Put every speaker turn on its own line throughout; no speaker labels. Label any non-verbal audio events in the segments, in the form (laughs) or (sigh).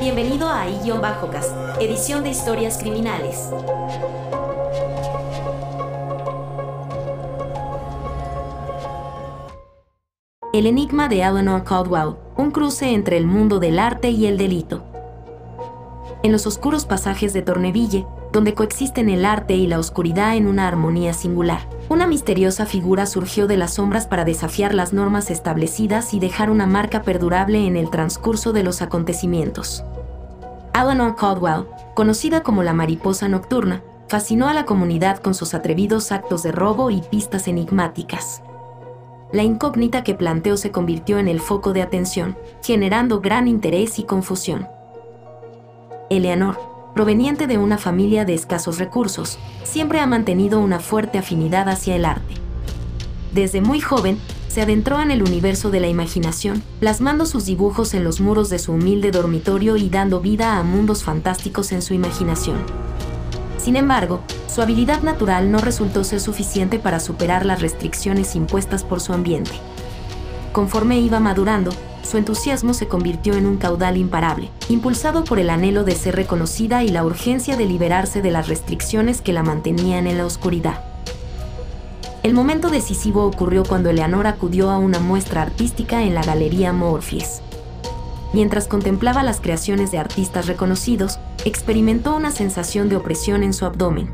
Bienvenido a I-Bajocas, edición de historias criminales. El enigma de Eleanor Caldwell, un cruce entre el mundo del arte y el delito. En los oscuros pasajes de Torneville, donde coexisten el arte y la oscuridad en una armonía singular, una misteriosa figura surgió de las sombras para desafiar las normas establecidas y dejar una marca perdurable en el transcurso de los acontecimientos. Eleanor Caldwell, conocida como la mariposa nocturna, fascinó a la comunidad con sus atrevidos actos de robo y pistas enigmáticas la incógnita que planteó se convirtió en el foco de atención, generando gran interés y confusión. Eleanor, proveniente de una familia de escasos recursos, siempre ha mantenido una fuerte afinidad hacia el arte. Desde muy joven, se adentró en el universo de la imaginación, plasmando sus dibujos en los muros de su humilde dormitorio y dando vida a mundos fantásticos en su imaginación. Sin embargo, su habilidad natural no resultó ser suficiente para superar las restricciones impuestas por su ambiente. Conforme iba madurando, su entusiasmo se convirtió en un caudal imparable, impulsado por el anhelo de ser reconocida y la urgencia de liberarse de las restricciones que la mantenían en la oscuridad. El momento decisivo ocurrió cuando Eleanor acudió a una muestra artística en la Galería Morpheus. Mientras contemplaba las creaciones de artistas reconocidos, experimentó una sensación de opresión en su abdomen.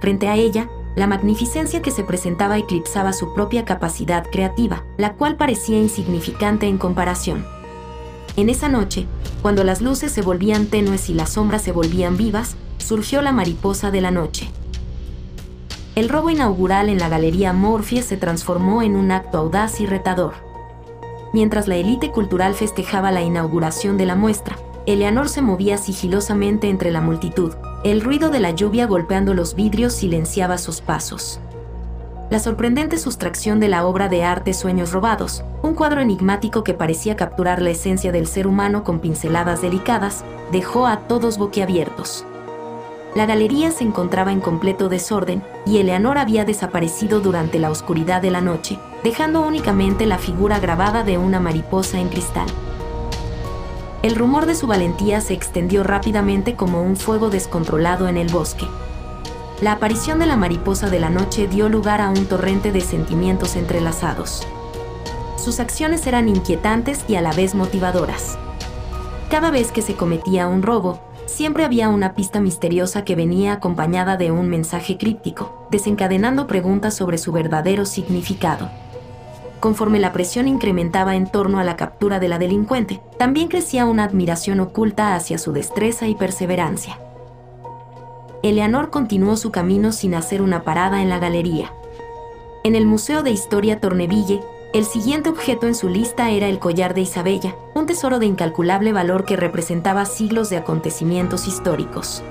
Frente a ella, la magnificencia que se presentaba eclipsaba su propia capacidad creativa, la cual parecía insignificante en comparación. En esa noche, cuando las luces se volvían tenues y las sombras se volvían vivas, surgió la mariposa de la noche. El robo inaugural en la Galería Morpheus se transformó en un acto audaz y retador. Mientras la élite cultural festejaba la inauguración de la muestra, Eleanor se movía sigilosamente entre la multitud. El ruido de la lluvia golpeando los vidrios silenciaba sus pasos. La sorprendente sustracción de la obra de arte Sueños Robados, un cuadro enigmático que parecía capturar la esencia del ser humano con pinceladas delicadas, dejó a todos boquiabiertos. La galería se encontraba en completo desorden y Eleanor había desaparecido durante la oscuridad de la noche, dejando únicamente la figura grabada de una mariposa en cristal. El rumor de su valentía se extendió rápidamente como un fuego descontrolado en el bosque. La aparición de la mariposa de la noche dio lugar a un torrente de sentimientos entrelazados. Sus acciones eran inquietantes y a la vez motivadoras. Cada vez que se cometía un robo, siempre había una pista misteriosa que venía acompañada de un mensaje críptico, desencadenando preguntas sobre su verdadero significado. Conforme la presión incrementaba en torno a la captura de la delincuente, también crecía una admiración oculta hacia su destreza y perseverancia. Eleanor continuó su camino sin hacer una parada en la galería. En el Museo de Historia Torneville, el siguiente objeto en su lista era el collar de Isabella, un tesoro de incalculable valor que representaba siglos de acontecimientos históricos.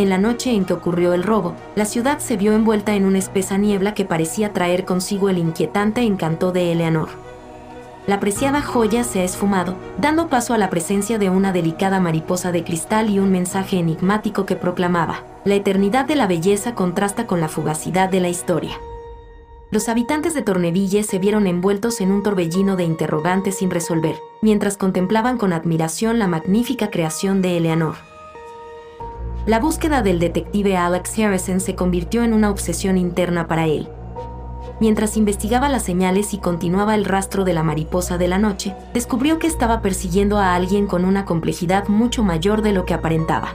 En la noche en que ocurrió el robo, la ciudad se vio envuelta en una espesa niebla que parecía traer consigo el inquietante encanto de Eleanor. La preciada joya se ha esfumado, dando paso a la presencia de una delicada mariposa de cristal y un mensaje enigmático que proclamaba, la eternidad de la belleza contrasta con la fugacidad de la historia. Los habitantes de Torneville se vieron envueltos en un torbellino de interrogantes sin resolver, mientras contemplaban con admiración la magnífica creación de Eleanor. La búsqueda del detective Alex Harrison se convirtió en una obsesión interna para él. Mientras investigaba las señales y continuaba el rastro de la mariposa de la noche, descubrió que estaba persiguiendo a alguien con una complejidad mucho mayor de lo que aparentaba.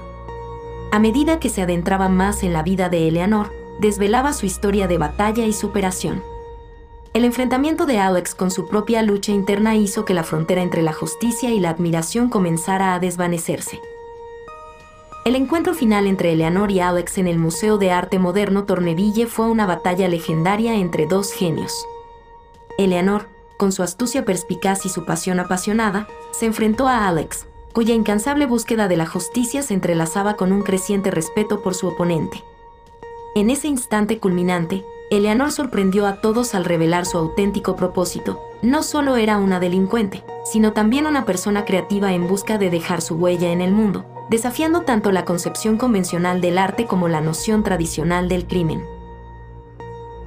A medida que se adentraba más en la vida de Eleanor, desvelaba su historia de batalla y superación. El enfrentamiento de Alex con su propia lucha interna hizo que la frontera entre la justicia y la admiración comenzara a desvanecerse. El encuentro final entre Eleanor y Alex en el Museo de Arte Moderno Torneville fue una batalla legendaria entre dos genios. Eleanor, con su astucia perspicaz y su pasión apasionada, se enfrentó a Alex, cuya incansable búsqueda de la justicia se entrelazaba con un creciente respeto por su oponente. En ese instante culminante, Eleanor sorprendió a todos al revelar su auténtico propósito. No solo era una delincuente, sino también una persona creativa en busca de dejar su huella en el mundo, desafiando tanto la concepción convencional del arte como la noción tradicional del crimen.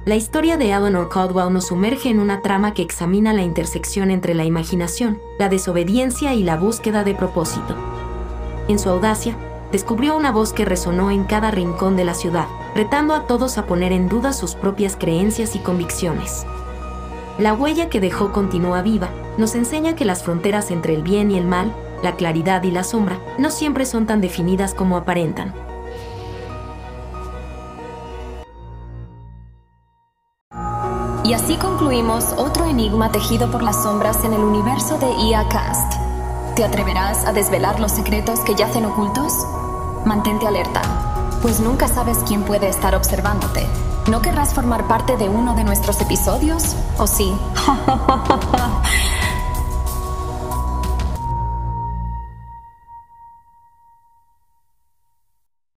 La historia de Eleanor Caldwell nos sumerge en una trama que examina la intersección entre la imaginación, la desobediencia y la búsqueda de propósito. En su audacia, descubrió una voz que resonó en cada rincón de la ciudad, retando a todos a poner en duda sus propias creencias y convicciones. La huella que dejó continúa viva, nos enseña que las fronteras entre el bien y el mal, la claridad y la sombra, no siempre son tan definidas como aparentan.
Y así concluimos otro enigma tejido por las sombras en el universo de IA Cast. ¿Te atreverás a desvelar los secretos que yacen ocultos? Mantente alerta, pues nunca sabes quién puede estar observándote. ¿No querrás formar parte de uno de nuestros episodios? ¿O sí? (laughs)